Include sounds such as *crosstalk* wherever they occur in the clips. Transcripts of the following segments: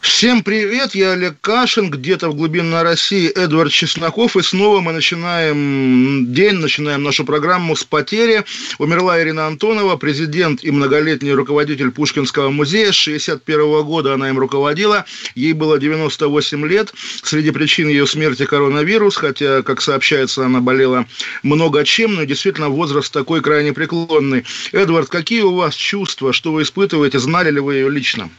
Всем привет, я Олег Кашин, где-то в глубинной России Эдвард Чесноков, и снова мы начинаем день, начинаем нашу программу с потери. Умерла Ирина Антонова, президент и многолетний руководитель Пушкинского музея. С 61 года она им руководила, ей было 98 лет. Среди причин ее смерти коронавирус, хотя, как сообщается, она болела много чем, но действительно возраст такой крайне преклонный. Эдвард, какие у вас чувства, что вы испытываете, знали ли вы ее лично?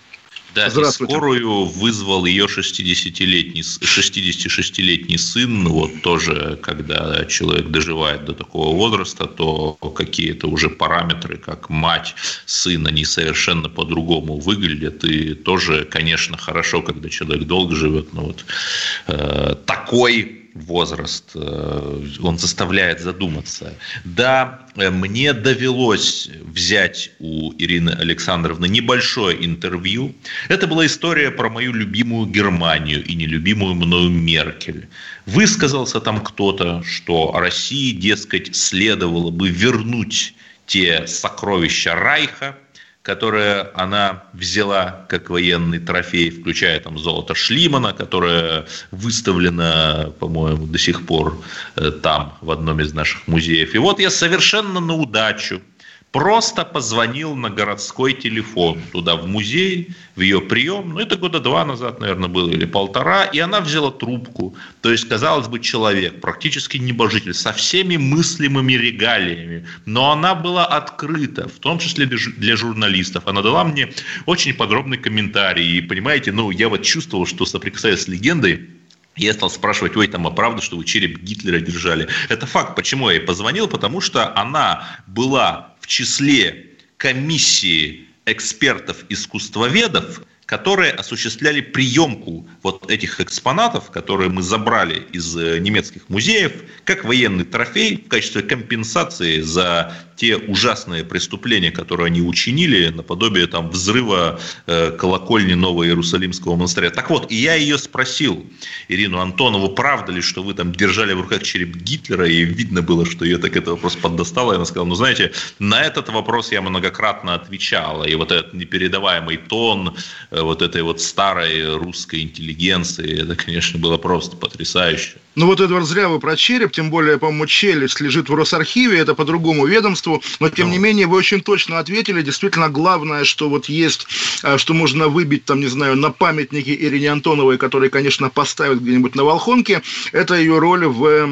Да, и скорую вызвал ее 60-летний, 66-летний сын. Вот тоже, когда человек доживает до такого возраста, то какие-то уже параметры, как мать, сын, они совершенно по-другому выглядят. И тоже, конечно, хорошо, когда человек долго живет. Но вот э, такой возраст, э, он заставляет задуматься. Да, э, мне довелось взять у Ирины Александровны небольшое интервью. Это была история про мою любимую Германию и нелюбимую мною Меркель. Высказался там кто-то, что России, дескать, следовало бы вернуть те сокровища Райха – которое она взяла как военный трофей, включая там золото Шлимана, которое выставлено, по-моему, до сих пор э, там, в одном из наших музеев. И вот я совершенно на удачу Просто позвонил на городской телефон туда, в музей, в ее прием. Ну, это года два назад, наверное, было, или полтора. И она взяла трубку. То есть, казалось бы, человек, практически небожитель, со всеми мыслимыми регалиями. Но она была открыта, в том числе для журналистов. Она дала мне очень подробный комментарий. И, понимаете, ну, я вот чувствовал, что соприкасаясь с легендой, я стал спрашивать, ой, там, а правда, что вы череп Гитлера держали? Это факт. Почему я ей позвонил? Потому что она была числе комиссии экспертов-искусствоведов, которые осуществляли приемку вот этих экспонатов, которые мы забрали из э, немецких музеев, как военный трофей в качестве компенсации за те ужасные преступления, которые они учинили, наподобие там взрыва э, колокольни Нового Иерусалимского монастыря. Так вот, и я ее спросил, Ирину Антонову, правда ли, что вы там держали в руках череп Гитлера, и видно было, что ее так этот вопрос поддостало, и она сказала, ну, знаете, на этот вопрос я многократно отвечала, и вот этот непередаваемый тон, э, вот этой вот старой русской интеллигенции. Это, конечно, было просто потрясающе. Ну вот, Эдвард, зря вы про череп, тем более, по-моему, челюсть лежит в Росархиве, это по другому ведомству, но тем не менее вы очень точно ответили. Действительно, главное, что вот есть, а, что можно выбить, там, не знаю, на памятнике Ирине Антоновой, который, конечно, поставят где-нибудь на Волхонке, это ее роль в,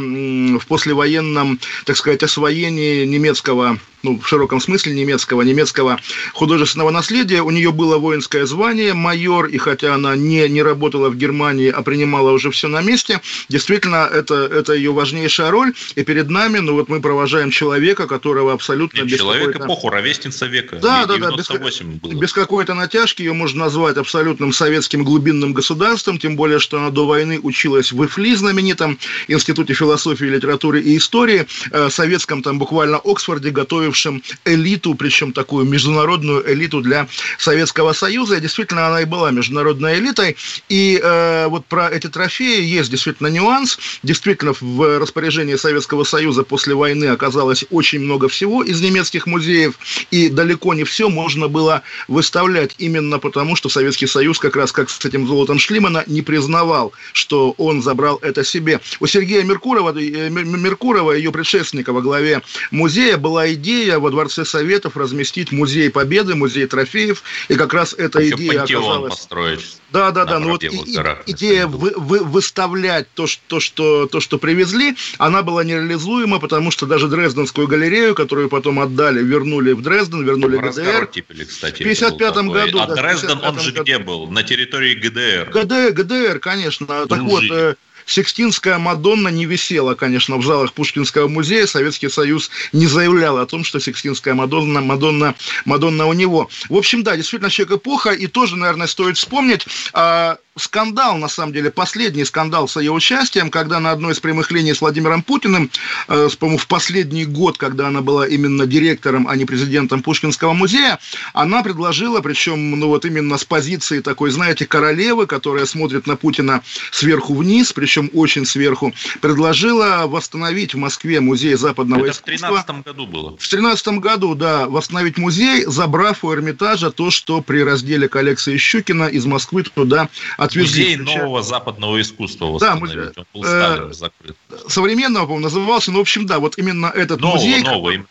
в послевоенном, так сказать, освоении немецкого ну, в широком смысле немецкого, немецкого художественного наследия. У нее было воинское звание, майор, и хотя она не, не работала в Германии, а принимала уже все на месте, действительно, это, это ее важнейшая роль. И перед нами, ну вот мы провожаем человека, которого абсолютно... Нет, без человек эпоху, ровесница века. Да, да, да, без, было. без какой-то натяжки ее можно назвать абсолютным советским глубинным государством, тем более, что она до войны училась в ИФЛИ, знаменитом Институте философии, литературы и истории, э, советском там буквально Оксфорде, готовя готовившим элиту, причем такую международную элиту для Советского Союза. И действительно, она и была международной элитой. И э, вот про эти трофеи есть действительно нюанс. Действительно, в распоряжении Советского Союза после войны оказалось очень много всего из немецких музеев. И далеко не все можно было выставлять именно потому, что Советский Союз как раз как с этим золотом Шлимана не признавал, что он забрал это себе. У Сергея Меркурова, э, Меркурова ее предшественника во главе музея, была идея идея во Дворце Советов разместить музей Победы, музей трофеев, и как раз эта Еще идея оказалась... построить. Да, да, да. Ну вот и, идея вы, вы, выставлять то что, что, то, что привезли, она была нереализуема, потому что даже Дрезденскую галерею, которую потом отдали, вернули в Дрезден, вернули в ГДР. Кипели, кстати, в 55 году. А да, Дрезден, он же году. где был? На территории ГДР. ГДР, ГДР, конечно. Дружили. Так вот, э, Сикстинская Мадонна не висела, конечно, в залах Пушкинского музея. Советский Союз не заявлял о том, что Сикстинская Мадонна, Мадонна, Мадонна у него. В общем, да, действительно, человек эпоха. И тоже, наверное, стоит вспомнить, а, скандал, на самом деле, последний скандал с ее участием, когда на одной из прямых линий с Владимиром Путиным, э, по-моему, в последний год, когда она была именно директором, а не президентом Пушкинского музея, она предложила, причем, ну вот именно с позиции такой, знаете, королевы, которая смотрит на Путина сверху вниз, причем очень сверху, предложила восстановить в Москве музей западного Это искусства. в 13 году было. В 13 году, да, восстановить музей, забрав у Эрмитажа то, что при разделе коллекции Щукина из Москвы туда отвезли. Музей нового западного искусства да, музей, Он был э, закрыт. Современного, по-моему, назывался, но, в общем, да, вот именно этот нового, музей... Нового,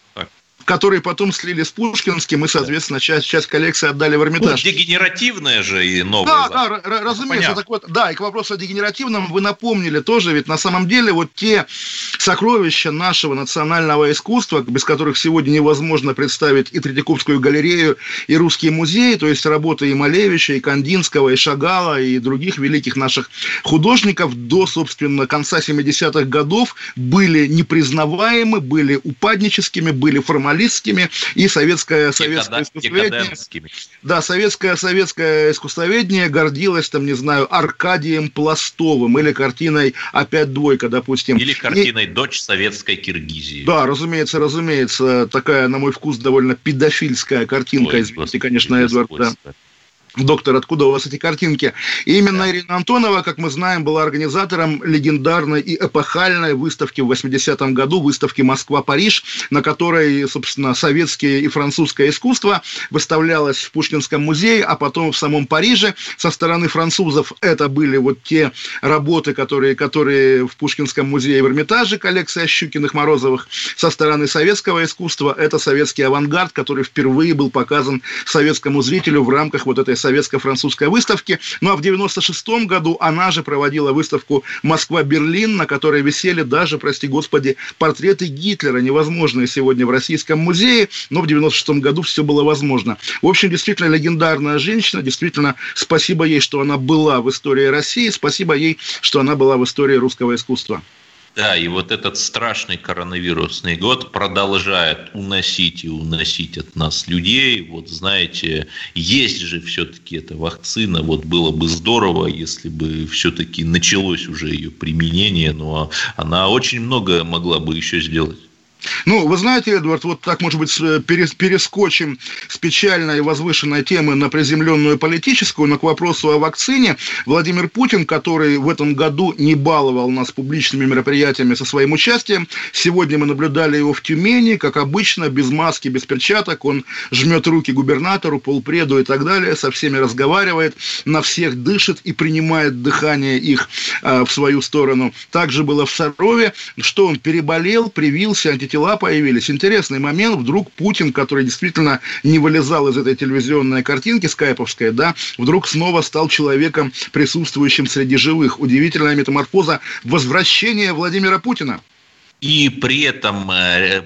которые потом слили с Пушкинским, и, соответственно, часть, часть коллекции отдали в Эрмитаж. Ну, дегенеративная же и новая. Да, да, разумеется. Так вот, да, и к вопросу о дегенеративном вы напомнили тоже, ведь на самом деле вот те сокровища нашего национального искусства, без которых сегодня невозможно представить и Третьяковскую галерею, и русские музеи, то есть работы и Малевича, и Кандинского, и Шагала, и других великих наших художников до, собственно, конца 70-х годов были непризнаваемы, были упадническими, были формалистскими, журналистскими и советское, советское искусствоведение. Да, советское, советское искусствоведение гордилось, там, не знаю, Аркадием Пластовым или картиной «Опять двойка», допустим. Или картиной и... «Дочь советской Киргизии». Да, разумеется, разумеется, такая, на мой вкус, довольно педофильская картинка, Ой, извините, конечно, Эдвард. Да доктор, откуда у вас эти картинки? И именно да. Ирина Антонова, как мы знаем, была организатором легендарной и эпохальной выставки в 80-м году, выставки «Москва-Париж», на которой, собственно, советское и французское искусство выставлялось в Пушкинском музее, а потом в самом Париже. Со стороны французов это были вот те работы, которые, которые в Пушкинском музее в Эрмитаже, коллекция Щукиных, Морозовых. Со стороны советского искусства это советский авангард, который впервые был показан советскому зрителю в рамках вот этой советско-французской выставки. Ну а в 96 году она же проводила выставку «Москва-Берлин», на которой висели даже, прости господи, портреты Гитлера, невозможные сегодня в Российском музее, но в 96 году все было возможно. В общем, действительно легендарная женщина, действительно спасибо ей, что она была в истории России, спасибо ей, что она была в истории русского искусства. Да, и вот этот страшный коронавирусный год продолжает уносить и уносить от нас людей. Вот знаете, есть же все-таки эта вакцина. Вот было бы здорово, если бы все-таки началось уже ее применение, но она очень много могла бы еще сделать. Ну, вы знаете, Эдвард, вот так, может быть, перескочим с печальной возвышенной темы на приземленную политическую, но к вопросу о вакцине. Владимир Путин, который в этом году не баловал нас публичными мероприятиями со своим участием, сегодня мы наблюдали его в Тюмени, как обычно, без маски, без перчаток, он жмет руки губернатору, полпреду и так далее, со всеми разговаривает, на всех дышит и принимает дыхание их э, в свою сторону. Также было в Сарове, что он переболел, привился, антитела тела появились. Интересный момент. Вдруг Путин, который действительно не вылезал из этой телевизионной картинки скайповской, да, вдруг снова стал человеком, присутствующим среди живых. Удивительная метаморфоза возвращения Владимира Путина. И при этом э,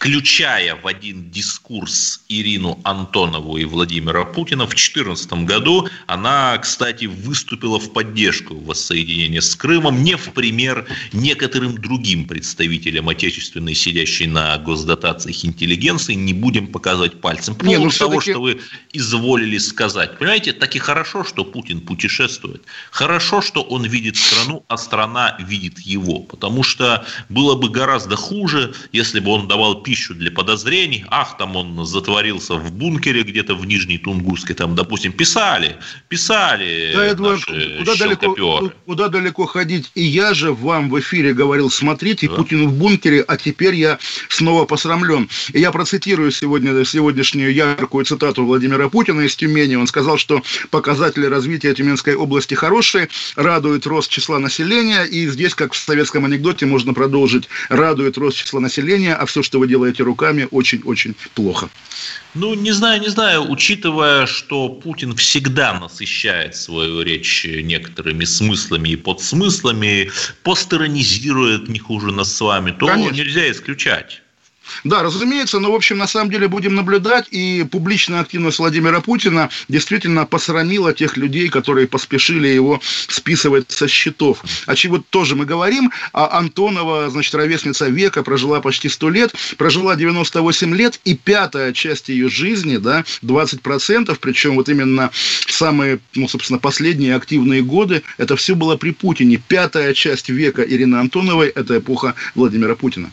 включая в один дискурс Ирину Антонову и Владимира Путина, в 2014 году она, кстати, выступила в поддержку воссоединения с Крымом, не в пример некоторым другим представителям отечественной, сидящей на госдотациях интеллигенции, не будем показывать пальцем. По поводу ну, того, что вы изволили сказать. Понимаете, так и хорошо, что Путин путешествует. Хорошо, что он видит страну, а страна видит его. Потому что было бы гораздо хуже, если бы он давал пищу для подозрений. Ах, там он затворился в бункере где-то в Нижней Тунгусской, там, допустим, писали, писали да, Эдуард, куда далеко, куда далеко ходить? И я же вам в эфире говорил, смотрите, да. Путин в бункере, а теперь я снова посрамлен. И я процитирую сегодня, сегодняшнюю яркую цитату Владимира Путина из Тюмени. Он сказал, что показатели развития Тюменской области хорошие, радует рост числа населения, и здесь, как в советском анекдоте, можно продолжить, радует рост числа населения, а все, что вы делаете руками, очень-очень плохо. Ну, не знаю, не знаю, учитывая, что Путин всегда насыщает свою речь некоторыми смыслами и подсмыслами, постеронизирует не хуже нас с вами, то Конечно. нельзя исключать. Да, разумеется, но, в общем, на самом деле будем наблюдать, и публичная активность Владимира Путина действительно посрамила тех людей, которые поспешили его списывать со счетов. О чего тоже мы говорим, а Антонова, значит, ровесница века, прожила почти 100 лет, прожила 98 лет, и пятая часть ее жизни, да, 20%, причем вот именно самые, ну, собственно, последние активные годы, это все было при Путине. Пятая часть века Ирины Антоновой – это эпоха Владимира Путина.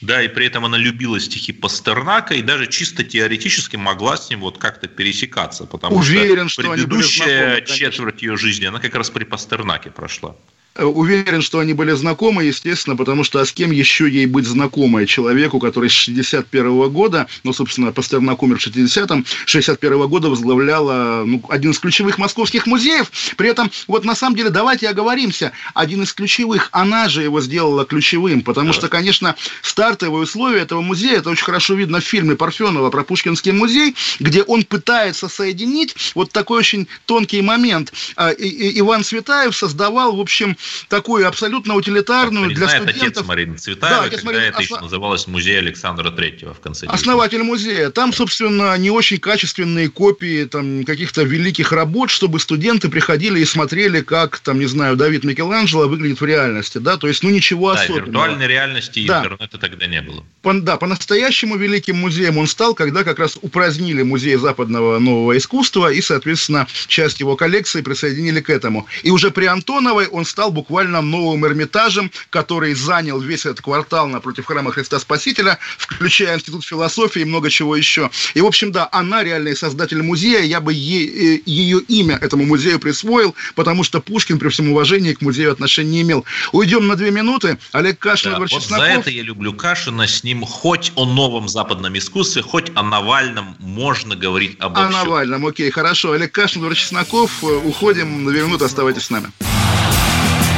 Да, и при этом она любила стихи Пастернака и даже чисто теоретически могла с ним вот как-то пересекаться, потому Уверен, что, что предыдущая знакомы, четверть ее жизни, она как раз при Пастернаке прошла. Э, уверен, что они были знакомы, естественно, потому что а с кем еще ей быть знакомой? Человеку, который с 61 года, ну, собственно, Пастернак умер в 60-м, 61 года возглавляла ну, один из ключевых московских музеев. При этом, вот на самом деле, давайте оговоримся, один из ключевых, она же его сделала ключевым, потому что, конечно, стартовые условия этого музея, это очень хорошо видно в фильме Парфенова про Пушкинский музей, где он пытается соединить вот такой очень тонкий момент. А, Иван Светаев создавал, в общем, такую абсолютно утилитарную для студентов. отец Марины Цветаева, да, отец когда Марина... это еще называлось музей Александра Третьего в конце. Основатель музея. Там, собственно, не очень качественные копии там, каких-то великих работ, чтобы студенты приходили и смотрели, как, там, не знаю, Давид Микеланджело выглядит в реальности, да, то есть, ну, ничего да, особенного. виртуальной реальности да. интернета тогда не было. По, да, по-настоящему великим музеем он стал, когда как раз упразднили музей западного нового искусства и, соответственно, часть его коллекции присоединили к этому. И уже при Антоновой он стал стал буквально новым Эрмитажем, который занял весь этот квартал напротив храма Христа Спасителя, включая Институт философии и много чего еще. И, в общем, да, она реальный создатель музея, я бы е- э, ее имя этому музею присвоил, потому что Пушкин при всем уважении к музею отношения не имел. Уйдем на две минуты. Олег Кашин, да, Эдвард вот Чесноков. За это я люблю Кашина, с ним хоть о новом западном искусстве, хоть о Навальном можно говорить обо О. Навальном, окей, хорошо. Олег Кашин, Эдвард Чесноков. Э, уходим на две минуты, оставайтесь с нами.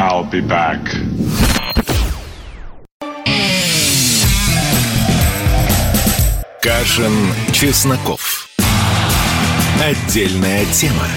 I'll be back. Кашин, Чесноков. Отдельная тема.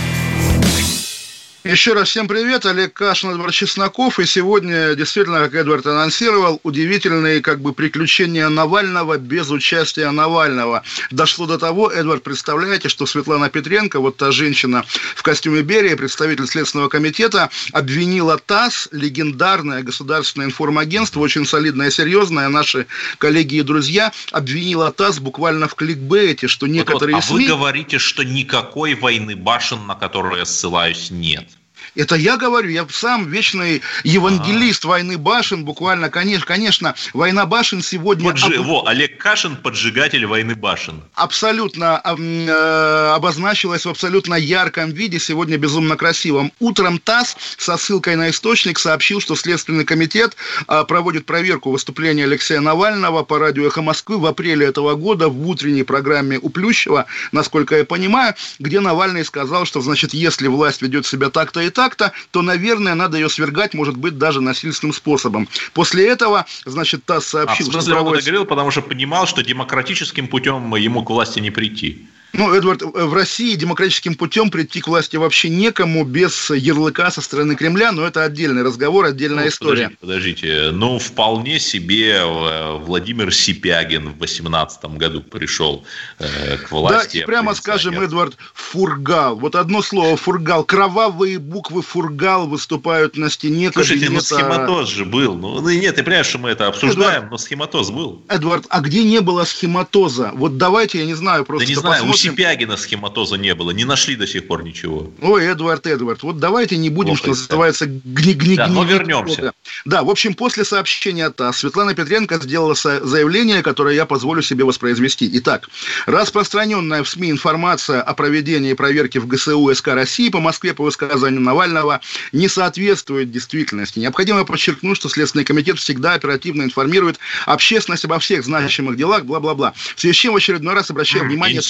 Еще раз всем привет, Олег Кашин, Эдвард Чесноков, и сегодня действительно, как Эдвард анонсировал, удивительные как бы приключения Навального без участия Навального. Дошло до того, Эдвард, представляете, что Светлана Петренко, вот та женщина в костюме Берия, представитель Следственного комитета, обвинила ТАСС, легендарное государственное информагентство, очень солидное и серьезное, наши коллеги и друзья, обвинила ТАСС буквально в кликбейте, что некоторые вот, вот, а СМИ... вы говорите, что никакой войны башен, на которую я ссылаюсь, нет. Это я говорю, я сам вечный евангелист А-а-а. войны башен, буквально, конечно, конечно, война башен сегодня... Поджи... Об... Во, Олег Кашин, поджигатель войны башен. Абсолютно э, обозначилась в абсолютно ярком виде, сегодня безумно красивом. Утром ТАСС со ссылкой на источник сообщил, что Следственный комитет э, проводит проверку выступления Алексея Навального по радио «Эхо Москвы» в апреле этого года в утренней программе у Плющева, насколько я понимаю, где Навальный сказал, что, значит, если власть ведет себя так-то и так, так-то, то, наверное, надо ее свергать, может быть, даже насильственным способом. После этого, значит, ТАСС сообщил, а, в смысле, что проводится... он это говорил, потому что понимал, что демократическим путем ему к власти не прийти. Ну, Эдвард, в России демократическим путем прийти к власти вообще некому без ярлыка со стороны Кремля, но это отдельный разговор, отдельная ну, история. Подождите, подождите, ну вполне себе э, Владимир Сипягин в 2018 году пришел э, к власти. Да, и прямо скажем, Эдвард, фургал. Вот одно слово фургал. Кровавые буквы фургал выступают на стене Слушайте, кабинета... ну схематоз же был. Ну, ну нет, ты понимаешь, что мы это обсуждаем, Эдвард, но схематоз был. Эдвард, а где не было схематоза? Вот давайте, я не знаю, просто... Да не знаю, Сипягина схематоза не было, не нашли до сих пор ничего. Ой, Эдвард, Эдвард, вот давайте не будем, Плохо, что называется, гни гни Да, но вернемся. Да, в общем, после сообщения ТАСС Светлана Петренко сделала заявление, которое я позволю себе воспроизвести. Итак, распространенная в СМИ информация о проведении проверки в ГСУ СК России по Москве по высказанию Навального не соответствует действительности. Необходимо подчеркнуть, что Следственный комитет всегда оперативно информирует общественность обо всех значимых делах, бла-бла-бла. В связи с чем в очередной раз обращаю внимание...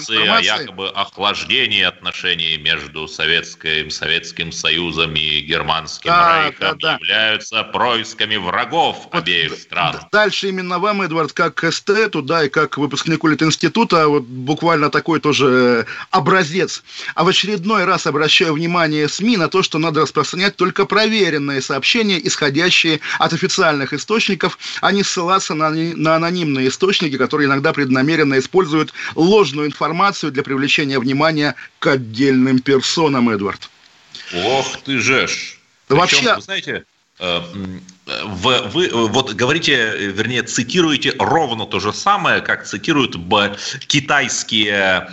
Инсинуации о якобы охлаждении отношений между Советским, Советским Союзом и Германским да, Рейхом да, да. являются происками врагов вот обеих стран. Дальше именно вам, Эдвард, как эстету, да, и как выпускнику Литинститута, вот буквально такой тоже образец. А в очередной раз обращаю внимание СМИ на то, что надо распространять только проверенные сообщения, исходящие от официальных источников, а не ссылаться на, на анонимные источники, которые иногда преднамеренно используют ложную информацию для привлечения внимания к отдельным персонам, Эдвард. Ох ты жешь. Вообще... Вы знаете, э, вы, вы вот говорите, вернее, цитируете ровно то же самое, как цитируют китайские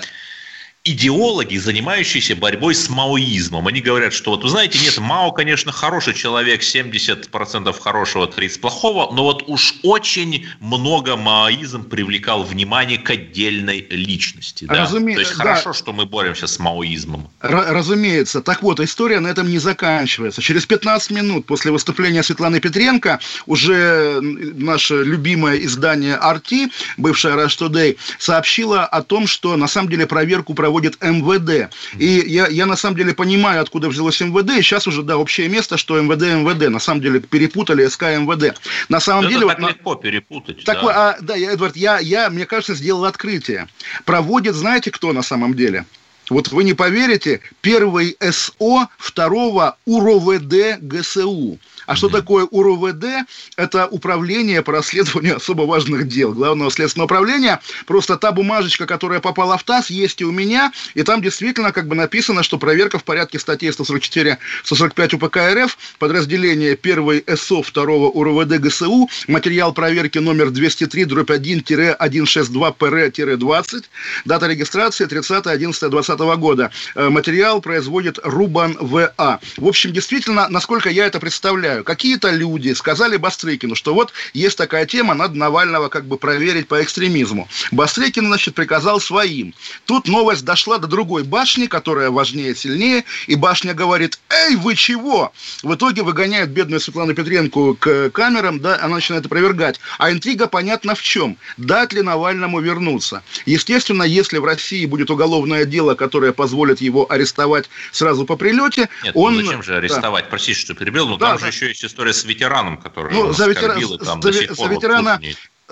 идеологи, занимающиеся борьбой с маоизмом. Они говорят, что вот, вы знаете, нет, Мао, конечно, хороший человек, 70% хорошего, 30% плохого, но вот уж очень много маоизм привлекал внимание к отдельной личности. Да? Разуме... То есть да. хорошо, что мы боремся с маоизмом. Р- разумеется. Так вот, история на этом не заканчивается. Через 15 минут после выступления Светланы Петренко уже наше любимое издание «Арти», бывшее «Rush Today», сообщило о том, что на самом деле проверку проводит проводит МВД. И я, я на самом деле понимаю, откуда взялось МВД, и сейчас уже, да, общее место, что МВД, МВД. На самом деле перепутали СК МВД. На самом Это деле... так вот, легко перепутать. Так, да. А, да, я, Эдвард, я, я, мне кажется, сделал открытие. Проводит, знаете, кто на самом деле? Вот вы не поверите, первый СО второго УРОВД ГСУ. А что такое УРОВД? Это управление по расследованию особо важных дел Главного следственного управления. Просто та бумажечка, которая попала в ТАСС, есть и у меня. И там действительно как бы написано, что проверка в порядке статей 144-145 УПК РФ, подразделение 1 СО 2 УРОВД ГСУ, материал проверки номер 203 дробь 1-162 ПР-20, дата регистрации 30-11-20 года. Э, материал производит Рубан ВА. В общем, действительно, насколько я это представляю, знаю, какие-то люди сказали Бастрыкину, что вот есть такая тема, надо Навального как бы проверить по экстремизму. Бастрыкин, значит, приказал своим. Тут новость дошла до другой башни, которая важнее, сильнее, и башня говорит, эй, вы чего? В итоге выгоняют бедную Светлану Петренко к камерам, да, она начинает опровергать. А интрига понятна в чем? Дать ли Навальному вернуться? Естественно, если в России будет уголовное дело, которое позволит его арестовать сразу по прилете, Нет, ну он... ну зачем же арестовать? Да. Простите, что перебил, но да, там да. же еще есть история с ветераном, который ну, за, ветера... там за, за ветерана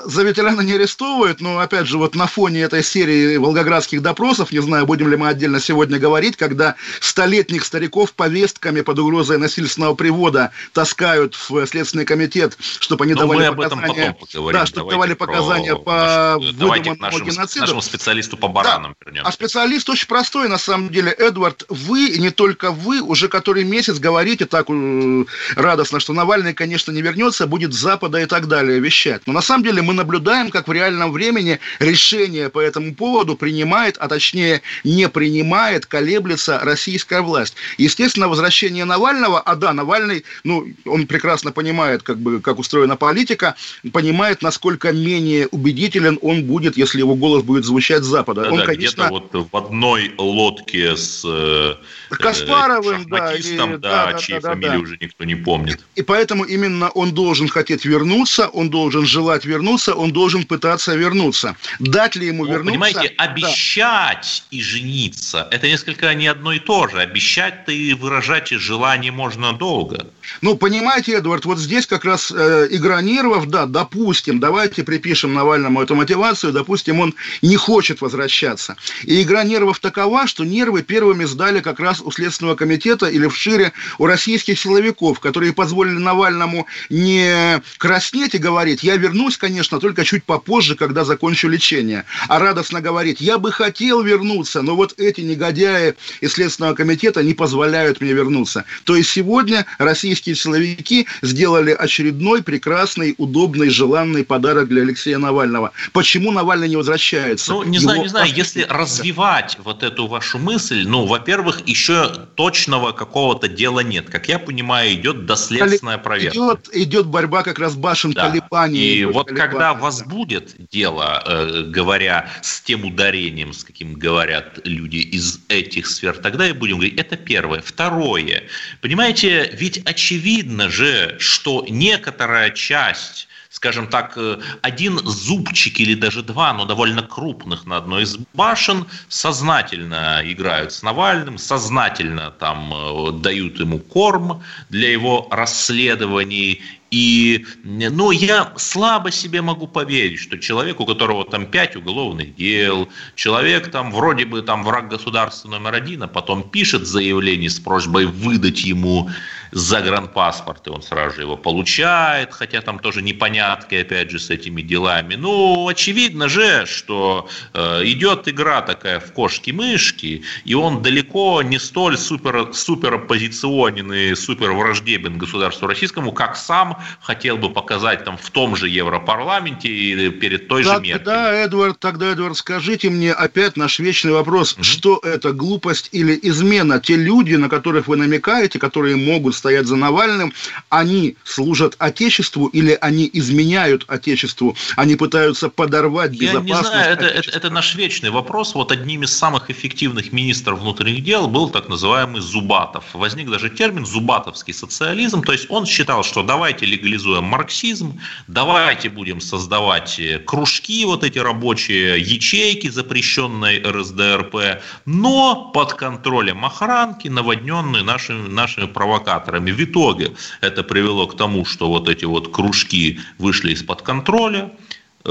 за ветерана не арестовывают, но, опять же, вот на фоне этой серии волгоградских допросов, не знаю, будем ли мы отдельно сегодня говорить, когда столетних стариков повестками под угрозой насильственного привода таскают в Следственный комитет, чтобы они но давали показания... Да, чтобы давали показания по выдуманному геноциду. нашему специалисту по баранам да. вернемся. А специалист очень простой, на самом деле. Эдвард, вы, и не только вы, уже который месяц говорите так э, радостно, что Навальный, конечно, не вернется, будет с Запада и так далее вещать. Но на самом деле мы наблюдаем, как в реальном времени решение по этому поводу принимает, а точнее не принимает, колеблется российская власть. Естественно, возвращение Навального, а да, Навальный, ну, он прекрасно понимает, как бы, как устроена политика, понимает, насколько менее убедителен он будет, если его голос будет звучать с Запада. Да, он, да, конечно... где-то вот в одной лодке с э, Каспаровым, да, и, да, да, да, да, фамилию да. уже никто не помнит. И поэтому именно он должен хотеть вернуться, он должен желать вернуться, вернулся, он должен пытаться вернуться. Дать ли ему ну, вернуться? Понимаете, обещать да. и жениться – это несколько не одно и то же. Обещать-то и выражать желание можно долго. Ну, понимаете, Эдвард, вот здесь как раз э, игра нервов, да, допустим, давайте припишем Навальному эту мотивацию, допустим, он не хочет возвращаться. И игра нервов такова, что нервы первыми сдали как раз у Следственного комитета или в шире у российских силовиков, которые позволили Навальному не краснеть и говорить, я вернусь, конечно, конечно, только чуть попозже, когда закончу лечение. А радостно говорит, я бы хотел вернуться, но вот эти негодяи из Следственного комитета не позволяют мне вернуться. То есть сегодня российские силовики сделали очередной прекрасный, удобный, желанный подарок для Алексея Навального. Почему Навальный не возвращается? Ну, не Его... знаю, не знаю, если *laughs* развивать вот эту вашу мысль, ну, во-первых, еще точного какого-то дела нет. Как я понимаю, идет доследственная проверка. Идет, идет борьба как раз башен да. колебаний. И вот колебания, когда да. возбудит дело, э, говоря с тем ударением, с каким говорят люди из этих сфер, тогда и будем говорить, это первое. Второе. Понимаете, ведь очевидно же, что некоторая часть скажем так, э, один зубчик или даже два, но довольно крупных на одной из башен, сознательно играют с Навальным, сознательно там э, дают ему корм для его расследований. И, ну, я слабо себе могу поверить, что человек, у которого там пять уголовных дел, человек там вроде бы там враг государства номер один, а потом пишет заявление с просьбой выдать ему загранпаспорт, и он сразу же его получает, хотя там тоже непонятки, опять же, с этими делами. Ну, очевидно же, что э, идет игра такая в кошки-мышки, и он далеко не столь супер, супер оппозиционен и супер враждебен государству российскому, как сам хотел бы показать там в том же Европарламенте и перед той тогда, же Меркель. Тогда, Эдвард, тогда, Эдвард, скажите мне опять наш вечный вопрос, mm-hmm. что это глупость или измена? Те люди, на которых вы намекаете, которые могут стоять за Навальным, они служат Отечеству или они изменяют Отечеству? Они пытаются подорвать безопасность? Я не знаю, это, это, это наш вечный вопрос. Вот одним из самых эффективных министров внутренних дел был так называемый Зубатов. Возник даже термин «зубатовский социализм», то есть он считал, что давайте легализуем марксизм, давайте будем создавать э, кружки, вот эти рабочие ячейки, запрещенные РСДРП, но под контролем охранки, наводненные нашими, нашими провокаторами. В итоге это привело к тому, что вот эти вот кружки вышли из-под контроля,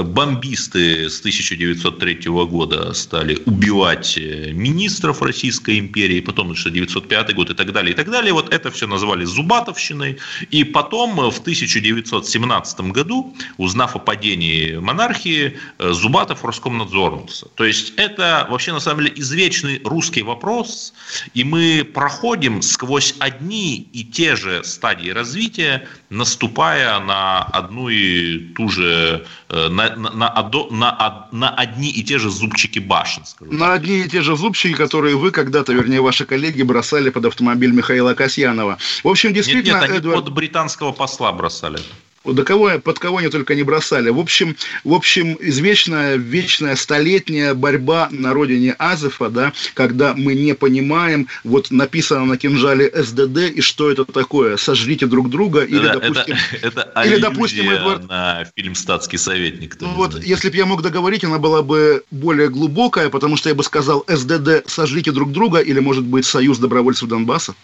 бомбисты с 1903 года стали убивать э, министров Российской империи, потом 1905 год и так далее, и так далее. Вот это все назвали Зубатовщиной. И потом э, в 1917 году, узнав о падении монархии, э, Зубатов Роскомнадзорнулся. То есть это вообще на самом деле извечный русский вопрос, и мы проходим сквозь одни и те же стадии развития, наступая на одну и ту же на, на, на, на, на одни и те же зубчики башен. Скажу. На одни и те же зубчики, которые вы когда-то, вернее, ваши коллеги бросали под автомобиль Михаила Касьянова. В общем, действительно... Нет, нет, они Эдвард... под британского посла бросали. До кого, под кого они только не бросали. В общем, в общем, извечная, вечная, столетняя борьба на родине Азефа, да, когда мы не понимаем, вот написано на кинжале СДД, и что это такое, сожрите друг друга, или, да, допустим... Это, *laughs* это или, допустим, Эдвард... на фильм «Статский советник». Ну, вот, знает. если бы я мог договорить, она была бы более глубокая, потому что я бы сказал СДД «сожрите друг друга», или, может быть, «Союз добровольцев Донбасса».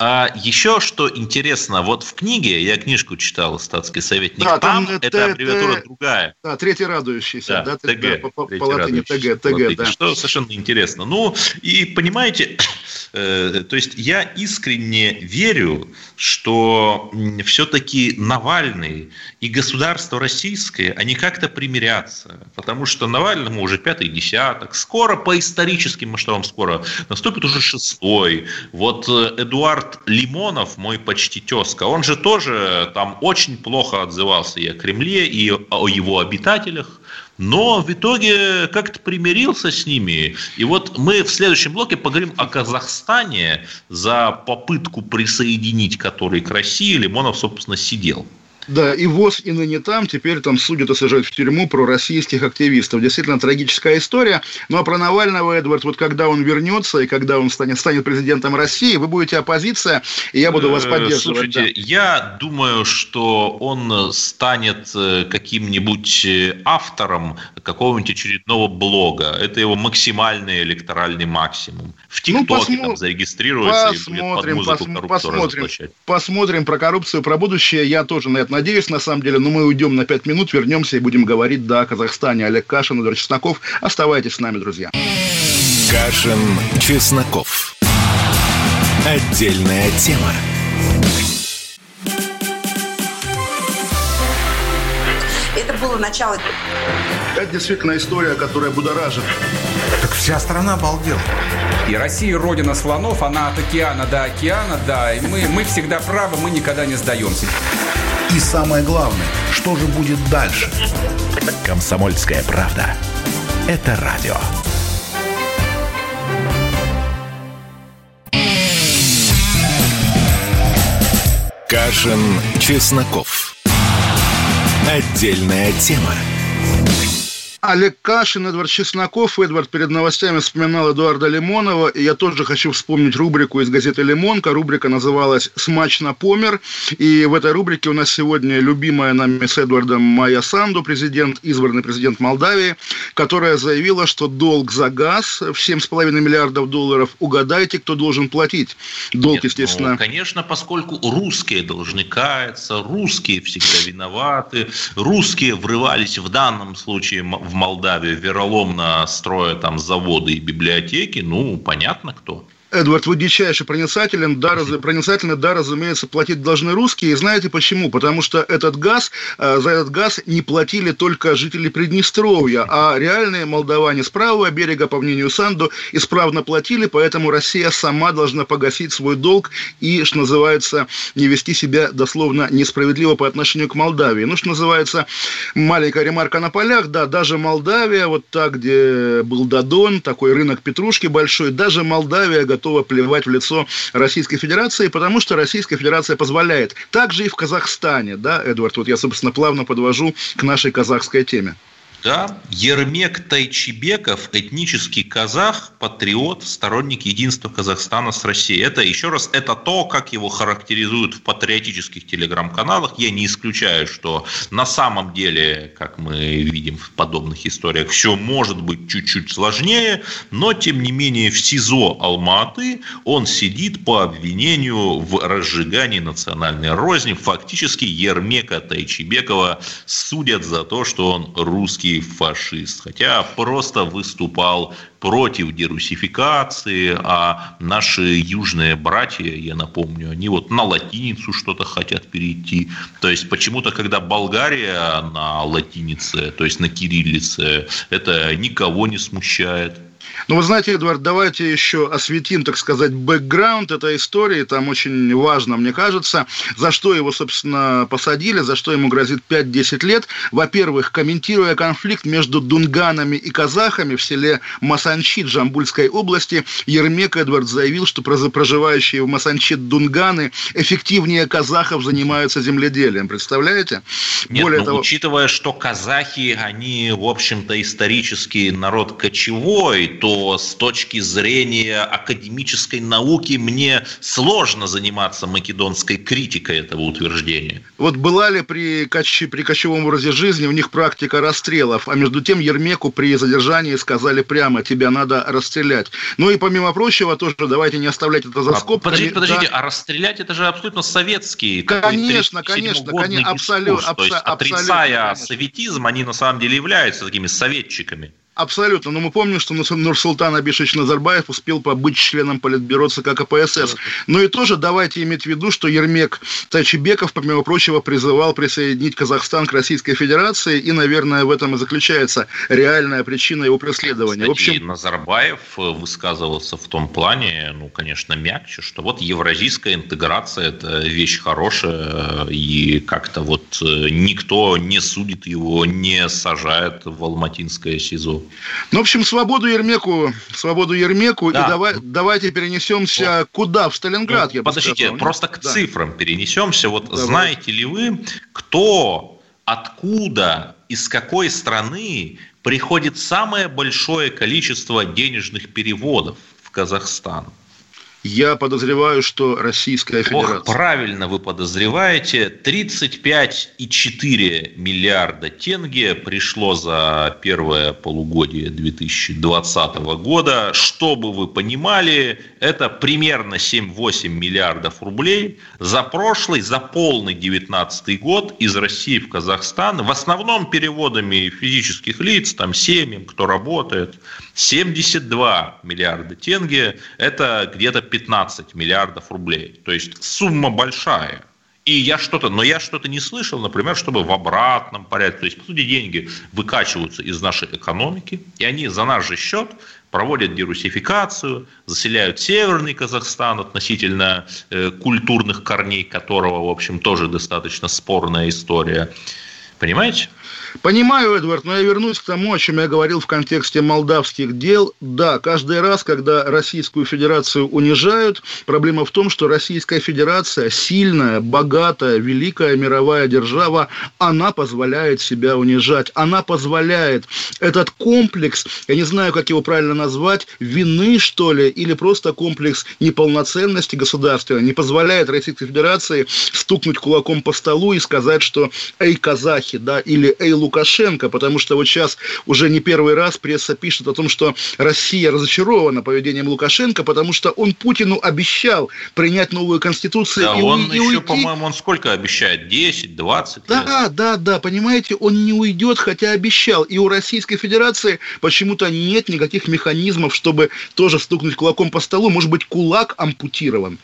А еще что интересно, вот в книге, я книжку читал «Статский советник», да, там, там это аббревиатура другая. Да, третий радующийся, да, да, ТГ, да, по, по латыни ТГ, ТГ, да. Что совершенно интересно. Ну, и понимаете, *coughs* э, то есть я искренне верю, что все-таки Навальный и государство российское, они как-то примирятся, потому что Навальному уже пятый десяток, скоро по историческим масштабам, скоро наступит уже шестой. Вот э, Эдуард Эдуард Лимонов, мой почти тезка, он же тоже там очень плохо отзывался и о Кремле, и о его обитателях, но в итоге как-то примирился с ними. И вот мы в следующем блоке поговорим о Казахстане за попытку присоединить который к России Лимонов, собственно, сидел. Да, и ВОЗ, и ныне там, теперь там судят и сажают в тюрьму про российских активистов. Действительно трагическая история. Ну а про Навального, Эдвард, вот когда он вернется и когда он станет, станет президентом России, вы будете оппозиция, и я буду вас э, поддерживать. Слушайте, да. я думаю, что он станет э, каким-нибудь э, автором какого-нибудь очередного блога. Это его максимальный электоральный максимум. В ну, ТикТоке ну, посмо... там зарегистрируется посмотрим, и будет под музыку посмотрим, посмотрим, посмотрим про коррупцию, про будущее. Я тоже на это надеюсь, на самом деле, но мы уйдем на 5 минут, вернемся и будем говорить, да, о Казахстане. Олег Кашин, Эдвард Чесноков. Оставайтесь с нами, друзья. Кашин, Чесноков. Отдельная тема. Это было начала. Это действительно история, которая будоражит. Так вся страна обалдела. И Россия родина слонов, она от океана до океана, да. И мы, мы всегда правы, мы никогда не сдаемся. И самое главное, что же будет дальше? Комсомольская правда. Это радио. Кашин, Чесноков. Отдельная тема. Олег Кашин, Эдвард Чесноков. Эдвард перед новостями вспоминал Эдуарда Лимонова. И я тоже хочу вспомнить рубрику из газеты «Лимонка». Рубрика называлась «Смачно помер». И в этой рубрике у нас сегодня любимая нами с Эдвардом Майя Санду, президент, избранный президент Молдавии, которая заявила, что долг за газ в 7,5 миллиардов долларов, угадайте, кто должен платить. Долг, Нет, естественно... Ну, конечно, поскольку русские должны каяться, русские всегда виноваты, русские врывались в данном случае в Молдавию вероломно строя там заводы и библиотеки, ну, понятно кто. Эдвард, вы дичайше проницателен, да, раз, проницательны, да, разумеется, платить должны русские. И знаете почему? Потому что этот газ, э, за этот газ не платили только жители Приднестровья, а реальные молдаване с правого берега, по мнению Санду, исправно платили, поэтому Россия сама должна погасить свой долг и, что называется, не вести себя дословно несправедливо по отношению к Молдавии. Ну, что называется, маленькая ремарка на полях, да, даже Молдавия, вот так, где был Дадон, такой рынок петрушки большой, даже Молдавия готова плевать в лицо Российской Федерации, потому что Российская Федерация позволяет. Также и в Казахстане, да, Эдвард, вот я, собственно, плавно подвожу к нашей казахской теме. Да, Ермек Тайчебеков, этнический казах, патриот, сторонник единства Казахстана с Россией. Это, еще раз, это то, как его характеризуют в патриотических телеграм-каналах. Я не исключаю, что на самом деле, как мы видим в подобных историях, все может быть чуть-чуть сложнее, но, тем не менее, в СИЗО Алматы он сидит по обвинению в разжигании национальной розни. Фактически Ермека Тайчебекова судят за то, что он русский фашист, хотя просто выступал против дерусификации, а наши южные братья, я напомню, они вот на латиницу что-то хотят перейти. То есть почему-то, когда Болгария на латинице, то есть на кириллице, это никого не смущает. Ну, вы знаете, Эдвард, давайте еще осветим, так сказать, бэкграунд этой истории. Там очень важно, мне кажется, за что его, собственно, посадили, за что ему грозит 5-10 лет. Во-первых, комментируя конфликт между дунганами и казахами в селе Масанчит Джамбульской области, Ермек Эдвард заявил, что проживающие в Масанчит дунганы эффективнее казахов занимаются земледелием. Представляете? Нет, Более ну, того... учитывая, что казахи, они, в общем-то, исторический народ кочевой, то с точки зрения академической науки мне сложно заниматься македонской критикой этого утверждения. Вот была ли при, коч... при кочевом образе жизни у них практика расстрелов, а между тем Ермеку при задержании сказали прямо, тебя надо расстрелять. Ну и помимо прочего, тоже давайте не оставлять это за. А, подождите, подождите, да. а расстрелять это же абсолютно советский. Конечно, конечно, конечно, абсолютно. То есть, отрицая абсолютно, советизм, они на самом деле являются такими советчиками. Абсолютно. Но мы помним, что Нурсултан Абишевич Назарбаев успел побыть членом Политбюро ЦК КПСС. Но и тоже давайте иметь в виду, что Ермек Тайчебеков, помимо прочего, призывал присоединить Казахстан к Российской Федерации, и, наверное, в этом и заключается реальная причина его преследования. Кстати, в общем... Назарбаев высказывался в том плане, ну, конечно, мягче, что вот евразийская интеграция – это вещь хорошая, и как-то вот э, никто не судит его, не сажает в Алматинское СИЗО. Ну, в общем, свободу Ермеку, свободу Ермеку, да. и давай, давайте перенесемся вот. куда? В Сталинград, ну, я Подождите, сказал, просто к да. цифрам перенесемся. Вот давай. знаете ли вы, кто, откуда, из какой страны приходит самое большое количество денежных переводов в Казахстан? Я подозреваю, что Российская Федерация... Ох, правильно вы подозреваете. 35,4 миллиарда тенге пришло за первое полугодие 2020 года. Чтобы вы понимали, это примерно 7-8 миллиардов рублей за прошлый, за полный 2019 год из России в Казахстан. В основном переводами физических лиц, там семьям, кто работает. 72 миллиарда тенге – это где-то 15 миллиардов рублей. То есть сумма большая. И я что-то, но я что-то не слышал, например, чтобы в обратном порядке, то есть, по сути, деньги выкачиваются из нашей экономики, и они за наш же счет проводят дерусификацию, заселяют Северный Казахстан относительно э, культурных корней которого, в общем, тоже достаточно спорная история. Понимаете? Понимаю, Эдвард, но я вернусь к тому, о чем я говорил в контексте молдавских дел. Да, каждый раз, когда Российскую Федерацию унижают, проблема в том, что Российская Федерация сильная, богатая, великая мировая держава, она позволяет себя унижать. Она позволяет этот комплекс, я не знаю, как его правильно назвать, вины, что ли, или просто комплекс неполноценности государства, не позволяет Российской Федерации стукнуть кулаком по столу и сказать, что «эй, казахи», да, или «эй, Лукашенко, потому что вот сейчас уже не первый раз пресса пишет о том, что Россия разочарована поведением Лукашенко, потому что он Путину обещал принять новую конституцию. Да, и, он и еще, уйти. по-моему, он сколько обещает? 10, 20 Да, лет? да, да, понимаете, он не уйдет, хотя обещал. И у Российской Федерации почему-то нет никаких механизмов, чтобы тоже стукнуть кулаком по столу. Может быть, кулак ампутирован.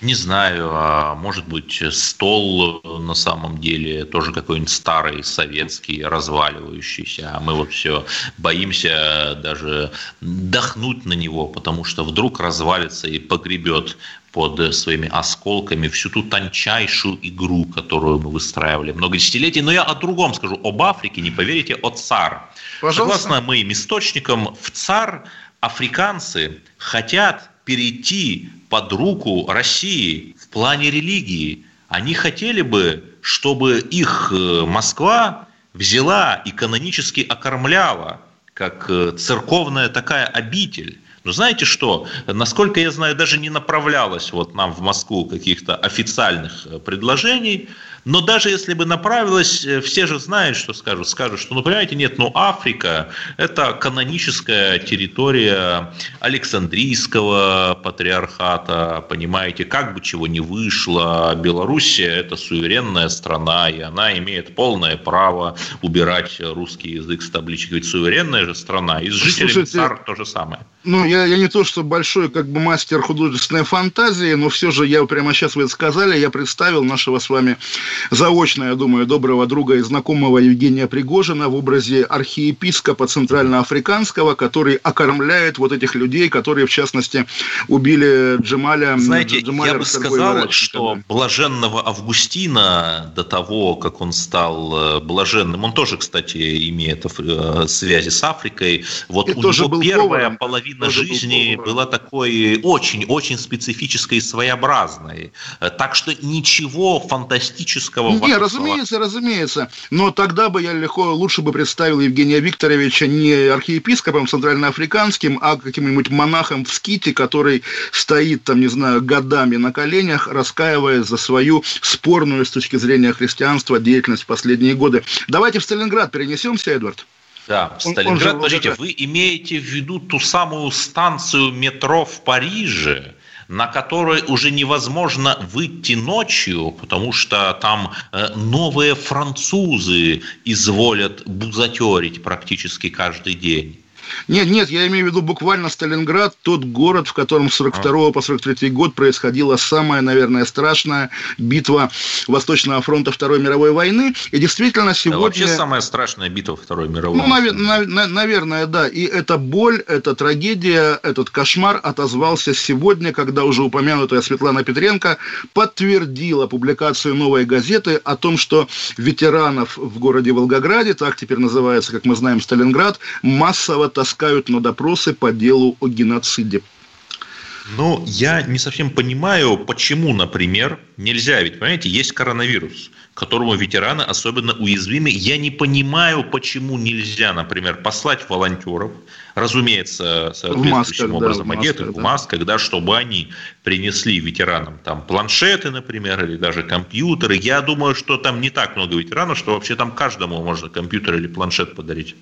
Не знаю, а может быть стол на самом деле тоже какой-нибудь старый, советский, разваливающийся, а мы вот все боимся даже дохнуть на него, потому что вдруг развалится и погребет под своими осколками всю ту тончайшую игру, которую мы выстраивали много десятилетий. Но я о другом скажу, об Африке, не поверите, о ЦАР. Пожалуйста. Согласно моим источникам, в ЦАР африканцы хотят перейти под руку России в плане религии. Они хотели бы, чтобы их э, Москва взяла и канонически окормляла, как э, церковная такая обитель. Но знаете что? Насколько я знаю, даже не направлялось вот нам в Москву каких-то официальных э, предложений. Но даже если бы направилось, э, все же знают, что скажут. Скажут, что, ну, понимаете, нет, ну, Африка – это каноническая территория Александрийского патриархата, понимаете, как бы чего ни вышло. Белоруссия – это суверенная страна, и она имеет полное право убирать русский язык с табличек. Ведь суверенная же страна, и с жителями Слушайте, САР то же самое. Ну, я, я не то, что большой как бы мастер художественной фантазии, но все же я прямо сейчас вы это сказали, я представил нашего с вами заочно, я думаю, доброго друга и знакомого Евгения Пригожина в образе архиепископа центральноафриканского, который окормляет вот этих людей, которые, в частности, убили Джемаля. Знаете, Джемаля я бы сказал, что блаженного Августина до того, как он стал э, блаженным, он тоже, кстати, имеет э, связи с Африкой, вот и у него первая поваром. половина тоже жизни была такой очень-очень специфической и своеобразной. Э, так что ничего фантастического Высоцкого. Не, разумеется, разумеется. Но тогда бы я легко, лучше бы представил Евгения Викторовича не архиепископом центральноафриканским, а каким-нибудь монахом в ските, который стоит там, не знаю, годами на коленях, раскаиваясь за свою спорную с точки зрения христианства деятельность в последние годы. Давайте в Сталинград перенесемся, Эдвард. Да, Сталинград, он, он подождите, вы имеете в виду ту самую станцию метро в Париже, на которой уже невозможно выйти ночью, потому что там э, новые французы изволят бузатерить практически каждый день. Нет, нет, я имею в виду буквально Сталинград, тот город, в котором с 42 по 43 год происходила самая, наверное, страшная битва Восточного фронта Второй мировой войны. И действительно сегодня... Да, вообще самая страшная битва Второй мировой ну, войны. Ну, нав... наверное, да. И эта боль, эта трагедия, этот кошмар отозвался сегодня, когда уже упомянутая Светлана Петренко подтвердила публикацию новой газеты о том, что ветеранов в городе Волгограде, так теперь называется, как мы знаем, Сталинград, массово таскают на допросы по делу о геноциде. Ну, я не совсем понимаю, почему, например, нельзя, ведь, понимаете, есть коронавирус, к которому ветераны особенно уязвимы. Я не понимаю, почему нельзя, например, послать волонтеров, разумеется, соответствующим масках, образом да, одетых, в масках, да, чтобы они принесли ветеранам там планшеты, например, или даже компьютеры. Я думаю, что там не так много ветеранов, что вообще там каждому можно компьютер или планшет подарить.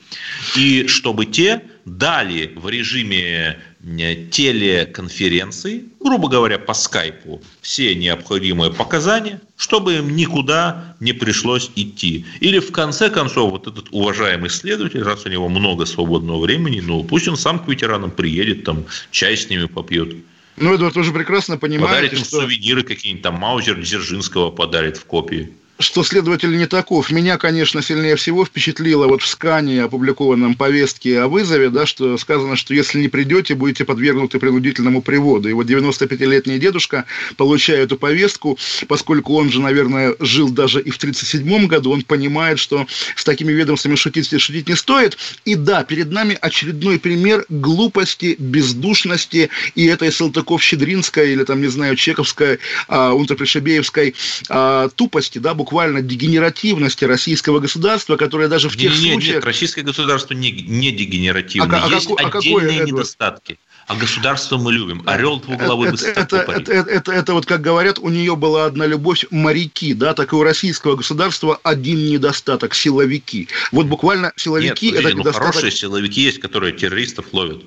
И чтобы те дали в режиме э, телеконференции, грубо говоря, по скайпу, все необходимые показания, чтобы им никуда не пришлось идти. Или в конце концов, вот этот уважаемый следователь, раз у него много свободного времени, ну пусть он сам к ветеранам приедет, там чай с ними попьет. Ну, это тоже прекрасно понимаете, Подарит им что... сувениры какие-нибудь, там Маузер Дзержинского подарит в копии что следователь не таков. Меня, конечно, сильнее всего впечатлило вот в скане, опубликованном повестке о вызове, да, что сказано, что если не придете, будете подвергнуты принудительному приводу. И вот 95-летний дедушка, получая эту повестку, поскольку он же, наверное, жил даже и в 1937 году, он понимает, что с такими ведомствами шутить, шутить не стоит. И да, перед нами очередной пример глупости, бездушности и этой Салтыков-Щедринской или там, не знаю, Чековской, а, Унтерпришебеевской а, тупости, да, буквально дегенеративности российского государства, которое даже в тех не, случаях... Нет, российское государство не, не дегенеративно. А, Есть а, отдельные какое, недостатки. А государство мы любим. Орел двуглавый это, это, это, это, это, это вот, как говорят, у нее была одна любовь – моряки, да, так и у российского государства один недостаток – силовики. Вот буквально силовики это ну, недостаток... хорошие силовики есть, которые террористов ловят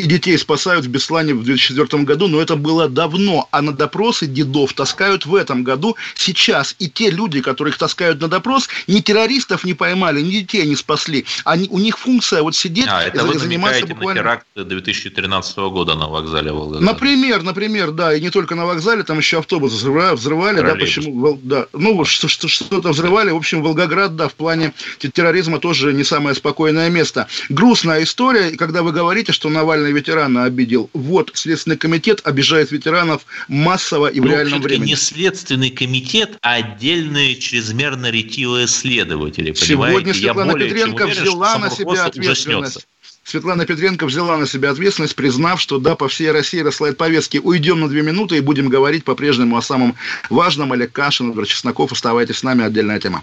и детей спасают в Беслане в 2004 году, но это было давно, а на допросы дедов таскают в этом году сейчас. И те люди, которых таскают на допрос, ни террористов не поймали, ни детей не спасли. Они, у них функция вот сидеть а, это и вы заниматься буквально... на теракт 2013 года на вокзале Волгоград. Например, например, да, и не только на вокзале, там еще автобус взрывали, взрывали да, почему, да, ну, что-то взрывали, в общем, Волгоград, да, в плане терроризма тоже не самое спокойное место. Грустная история, когда вы говорите, что Навальный Навальный ветерана обидел. Вот, Следственный комитет обижает ветеранов массово и в ну, реальном времени. не Следственный комитет, а отдельные чрезмерно ретивые следователи. Сегодня Светлана Петренко уверен, взяла на себя ответственность. Светлана Петренко взяла на себя ответственность, признав, что да, по всей России рассылает повестки. Уйдем на две минуты и будем говорить по-прежнему о самом важном. Олег Кашин, Эдвард Чесноков. Оставайтесь с нами, отдельная тема.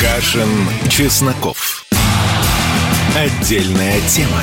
Кашин, Чесноков. Отдельная тема.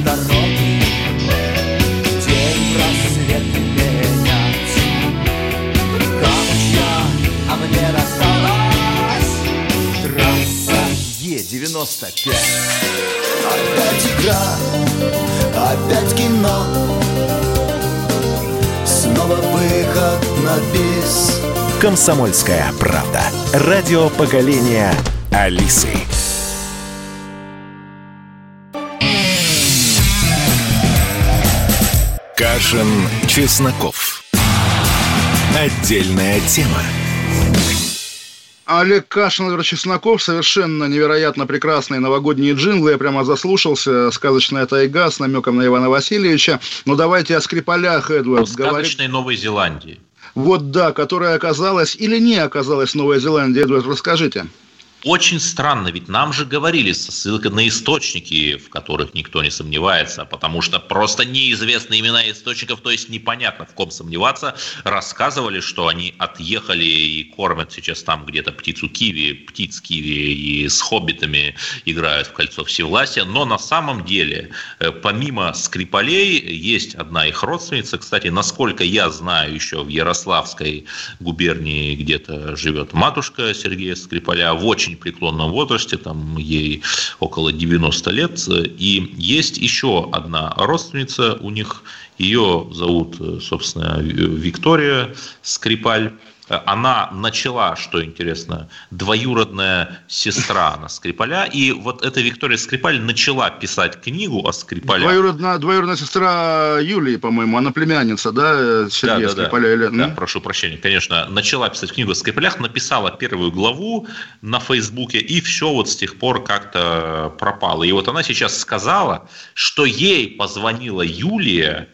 Е95 Опять игра, опять кино Снова выход на бис Комсомольская правда. Радио поколения Алисы. Кашин, Чесноков. Отдельная тема. Олег Кашин, Владимир Чесноков, совершенно невероятно прекрасные новогодние джинглы. Я прямо заслушался. Сказочная тайга с намеком на Ивана Васильевича. Но давайте о Скрипалях, Эдвард. Сказочной говорит... Новой Зеландии. Вот да, которая оказалась или не оказалась Новая Зеландия. Эдвард, расскажите. Очень странно, ведь нам же говорили со ссылкой на источники, в которых никто не сомневается, потому что просто неизвестны имена источников, то есть непонятно, в ком сомневаться, рассказывали, что они отъехали и кормят сейчас там где-то птицу киви, птиц киви и с хоббитами играют в кольцо всевластия, но на самом деле, э, помимо Скрипалей, есть одна их родственница, кстати, насколько я знаю, еще в Ярославской губернии где-то живет матушка Сергея Скрипаля, в очень очень преклонном возрасте, там ей около 90 лет. И есть еще одна родственница у них, ее зовут, собственно, Виктория Скрипаль. Она начала, что интересно, двоюродная сестра на Скрипаля, и вот эта Виктория Скрипаль начала писать книгу о Скрипале. Двоюродная, двоюродная сестра Юлии, по-моему, она племянница, да, Сергея да, да, Скрипаля? Да. Или... да, прошу прощения, конечно, начала писать книгу о Скрипалях, написала первую главу на Фейсбуке, и все вот с тех пор как-то пропало. И вот она сейчас сказала, что ей позвонила Юлия,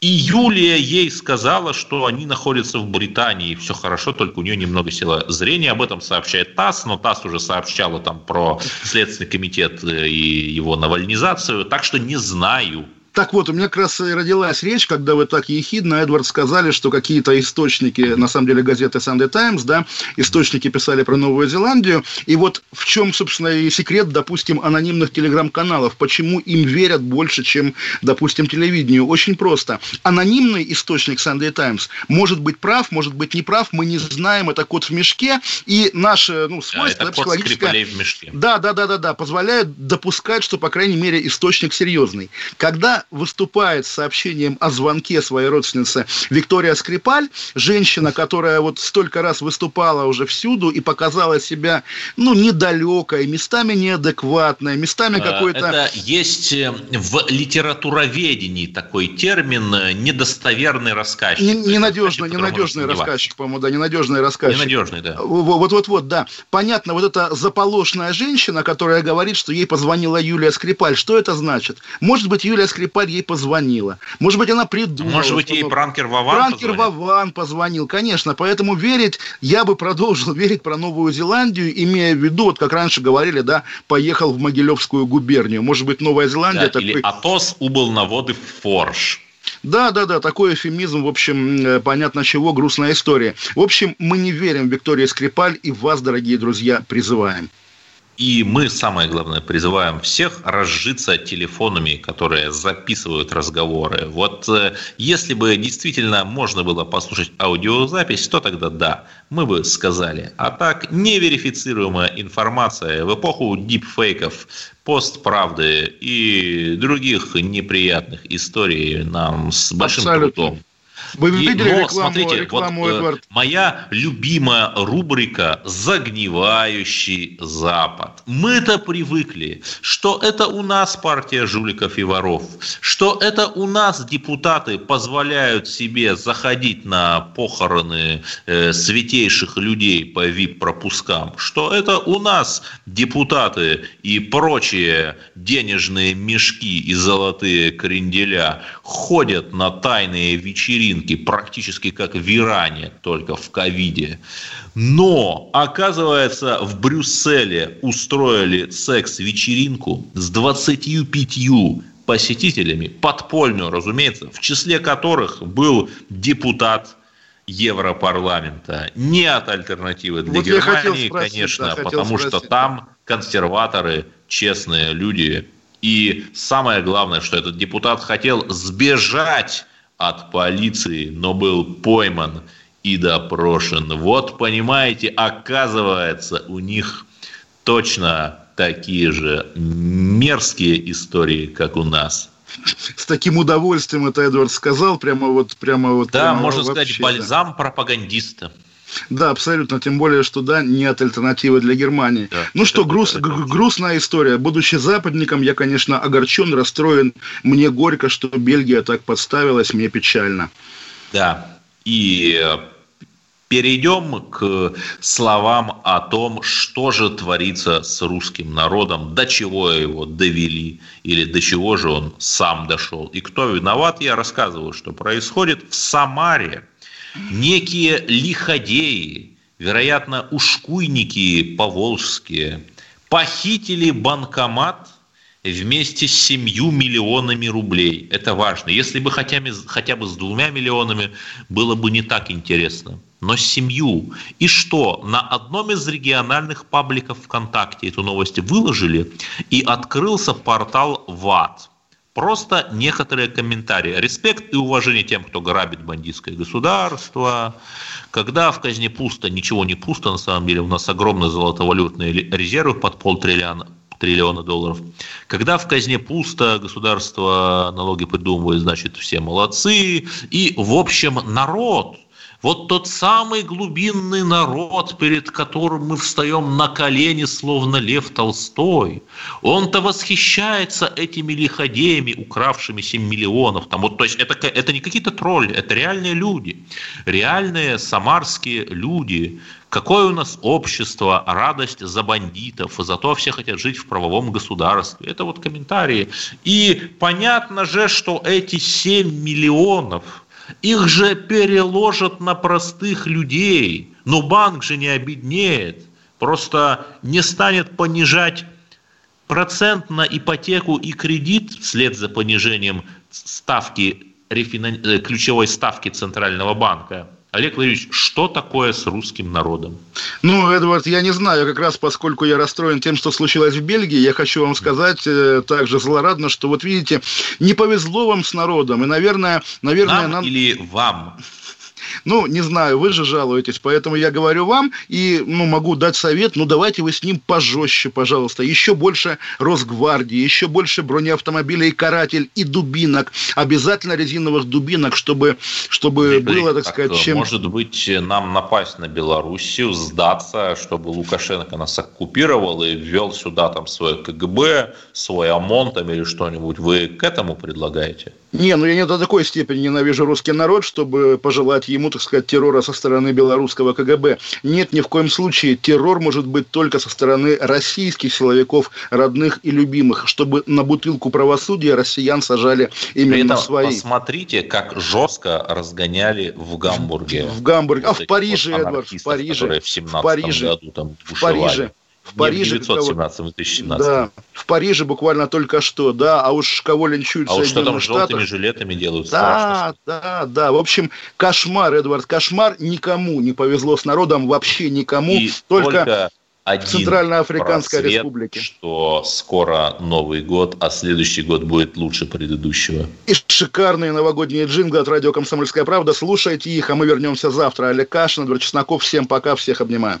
и Юлия ей сказала, что они находятся в Британии, все хорошо, только у нее немного сила зрения. Об этом сообщает ТАСС, но ТАСС уже сообщала там про Следственный комитет и его навальнизацию, так что не знаю. Так вот, у меня как раз и родилась речь, когда вы так ехидно, Эдвард, сказали, что какие-то источники, на самом деле газеты Sunday Times, да, источники писали про Новую Зеландию. И вот в чем, собственно, и секрет, допустим, анонимных телеграм-каналов. Почему им верят больше, чем, допустим, телевидению? Очень просто. Анонимный источник Sunday Times может быть прав, может быть неправ, мы не знаем, это код в мешке, и наше ну, свойство да, это психологическое... в мешке. Да, да, да, да, да, позволяет допускать, что, по крайней мере, источник серьезный. Когда выступает с сообщением о звонке своей родственницы Виктория Скрипаль, женщина, которая вот столько раз выступала уже всюду и показала себя, ну, недалекой, местами неадекватной, местами а, какой-то... Это есть э, в литературоведении такой термин э, «недостоверный рассказчик». Не, ненадежный, ненадежный рассказчик, по-моему, да, ненадежный рассказчик. Ненадежный, да. Вот-вот-вот, да. Понятно, вот эта заполошная женщина, которая говорит, что ей позвонила Юлия Скрипаль, что это значит? Может быть, Юлия Скрипаль ей позвонила. Может быть, она придумала. Может быть, ей Пранкер Вован Пранкер позвонил? Вован позвонил, конечно. Поэтому верить, я бы продолжил *laughs* верить про Новую Зеландию, имея в виду, вот как раньше говорили, да, поехал в Могилевскую губернию. Может быть, Новая Зеландия... Да, такой... Или Атос убыл на воды в Форш. Да, да, да, такой эфемизм, в общем, э, понятно чего, грустная история. В общем, мы не верим в Викторию Скрипаль и вас, дорогие друзья, призываем. И мы, самое главное, призываем всех разжиться телефонами, которые записывают разговоры. Вот э, если бы действительно можно было послушать аудиозапись, то тогда да, мы бы сказали. А так, неверифицируемая информация в эпоху дипфейков, постправды и других неприятных историй нам с большим Абсолютно. трудом вы видели но, рекламу, смотрите, рекламу вот, э, Эдвард? моя любимая рубрика «Загнивающий Запад». Мы-то привыкли, что это у нас партия жуликов и воров, что это у нас депутаты позволяют себе заходить на похороны э, святейших людей по вип-пропускам, что это у нас депутаты и прочие денежные мешки и золотые кренделя ходят на тайные вечеринки вечеринки, практически как в Иране, только в ковиде. Но, оказывается, в Брюсселе устроили секс-вечеринку с 25 посетителями, подпольную, разумеется, в числе которых был депутат Европарламента. Не от альтернативы для вот Германии, спросить, конечно, да, потому спросить. что там консерваторы, честные люди. И самое главное, что этот депутат хотел сбежать от полиции, но был пойман и допрошен. Вот, понимаете, оказывается, у них точно такие же мерзкие истории, как у нас. С таким удовольствием это Эдвард сказал, прямо вот, прямо вот. Да, прямо можно вообще, сказать, бальзам да. пропагандиста. Да, абсолютно. Тем более, что да, нет альтернативы для Германии. Да, ну что, груз, грустная история. Будучи западником, я, конечно, огорчен, расстроен. Мне горько, что Бельгия так подставилась, мне печально. Да. И э, Перейдем к словам о том, что же творится с русским народом, до чего его довели или до чего же он сам дошел. И кто виноват, я рассказываю, что происходит в Самаре некие лиходеи, вероятно, ушкуйники поволжские, похитили банкомат вместе с семью миллионами рублей. Это важно. Если бы хотя хотя бы с двумя миллионами, было бы не так интересно. Но семью. И что? На одном из региональных пабликов ВКонтакте эту новость выложили, и открылся портал ВАД – Просто некоторые комментарии. Респект и уважение тем, кто грабит бандитское государство. Когда в казне пусто, ничего не пусто, на самом деле у нас огромные золотовалютные резервы под полтриллиона триллиона долларов. Когда в казне пусто, государство налоги придумывает, значит, все молодцы. И, в общем, народ – вот тот самый глубинный народ, перед которым мы встаем на колени, словно Лев Толстой, он-то восхищается этими лиходеями, укравшими 7 миллионов. Там, вот, то есть это, это не какие-то тролли, это реальные люди, реальные самарские люди, Какое у нас общество, радость за бандитов, зато все хотят жить в правовом государстве. Это вот комментарии. И понятно же, что эти 7 миллионов – их же переложат на простых людей. Но банк же не обеднеет, просто не станет понижать процент на ипотеку и кредит вслед за понижением ставки э, ключевой ставки Центрального банка Олег Владимирович, что такое с русским народом? Ну, Эдвард, я не знаю, как раз поскольку я расстроен тем, что случилось в Бельгии, я хочу вам сказать э, также злорадно, что вот видите, не повезло вам с народом, и, наверное, наверное нам, нам... или вам? Ну, не знаю, вы же жалуетесь, поэтому я говорю вам и ну, могу дать совет, ну давайте вы с ним пожестче, пожалуйста. Еще больше Росгвардии, еще больше бронеавтомобилей «Каратель» и дубинок. Обязательно резиновых дубинок, чтобы, чтобы было, так сказать, чем... Может быть, нам напасть на Белоруссию, сдаться, чтобы Лукашенко нас оккупировал и ввел сюда там свое КГБ, свой ОМОН там или что-нибудь. Вы к этому предлагаете? Не, ну я не до такой степени ненавижу русский народ, чтобы пожелать ему, так сказать, террора со стороны белорусского КГБ. Нет, ни в коем случае. Террор может быть только со стороны российских силовиков, родных и любимых, чтобы на бутылку правосудия россиян сажали именно При этом свои. Посмотрите, как жестко разгоняли в Гамбурге. В Гамбурге. А в Париже, вот Эдвард, в Париже. В, в Париже. году там в Париже в Париже... Не в 917, в 2017. Да, в Париже буквально только что, да, а уж кого линчуют А уж что там с желтыми жилетами делают? Да, страшно. да, да, в общем, кошмар, Эдвард, кошмар, никому не повезло с народом, вообще никому, И только... только Центральноафриканской просвет, республики. что скоро Новый год, а следующий год будет лучше предыдущего. И шикарные новогодние джинглы от радио «Комсомольская правда». Слушайте их, а мы вернемся завтра. Олег Кашин, Эдвард Чесноков. Всем пока, всех обнимаю.